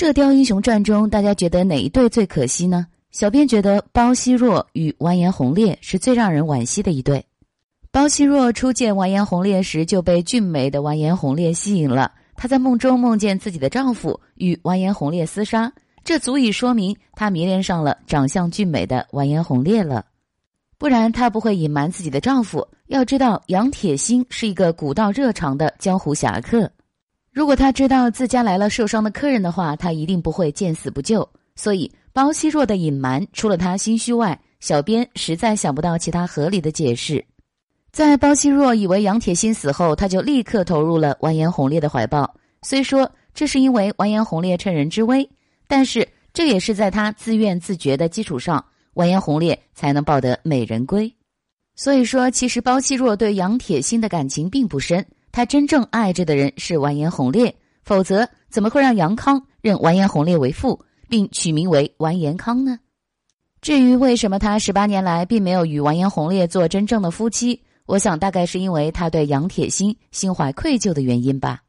射雕英雄传中，大家觉得哪一对最可惜呢？小编觉得包惜弱与完颜洪烈是最让人惋惜的一对。包惜弱初见完颜洪烈时就被俊美的完颜洪烈吸引了，她在梦中梦见自己的丈夫与完颜洪烈厮杀，这足以说明她迷恋上了长相俊美的完颜洪烈了。不然她不会隐瞒自己的丈夫。要知道，杨铁心是一个古道热肠的江湖侠客。如果他知道自家来了受伤的客人的话，他一定不会见死不救。所以包惜弱的隐瞒，除了他心虚外，小编实在想不到其他合理的解释。在包惜弱以为杨铁心死后，他就立刻投入了完颜洪烈的怀抱。虽说这是因为完颜洪烈趁人之危，但是这也是在他自愿自觉的基础上，完颜洪烈才能抱得美人归。所以说，其实包惜弱对杨铁心的感情并不深。他真正爱着的人是完颜洪烈，否则怎么会让杨康认完颜洪烈为父，并取名为完颜康呢？至于为什么他十八年来并没有与完颜洪烈做真正的夫妻，我想大概是因为他对杨铁心心怀愧疚的原因吧。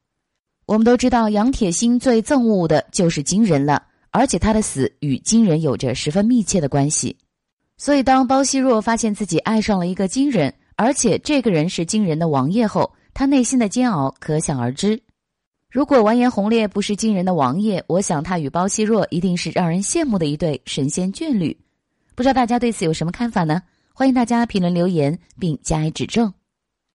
我们都知道，杨铁心最憎恶的就是金人了，而且他的死与金人有着十分密切的关系。所以，当包惜弱发现自己爱上了一个金人，而且这个人是金人的王爷后，他内心的煎熬可想而知。如果完颜洪烈不是惊人的王爷，我想他与包惜弱一定是让人羡慕的一对神仙眷侣。不知道大家对此有什么看法呢？欢迎大家评论留言并加以指正。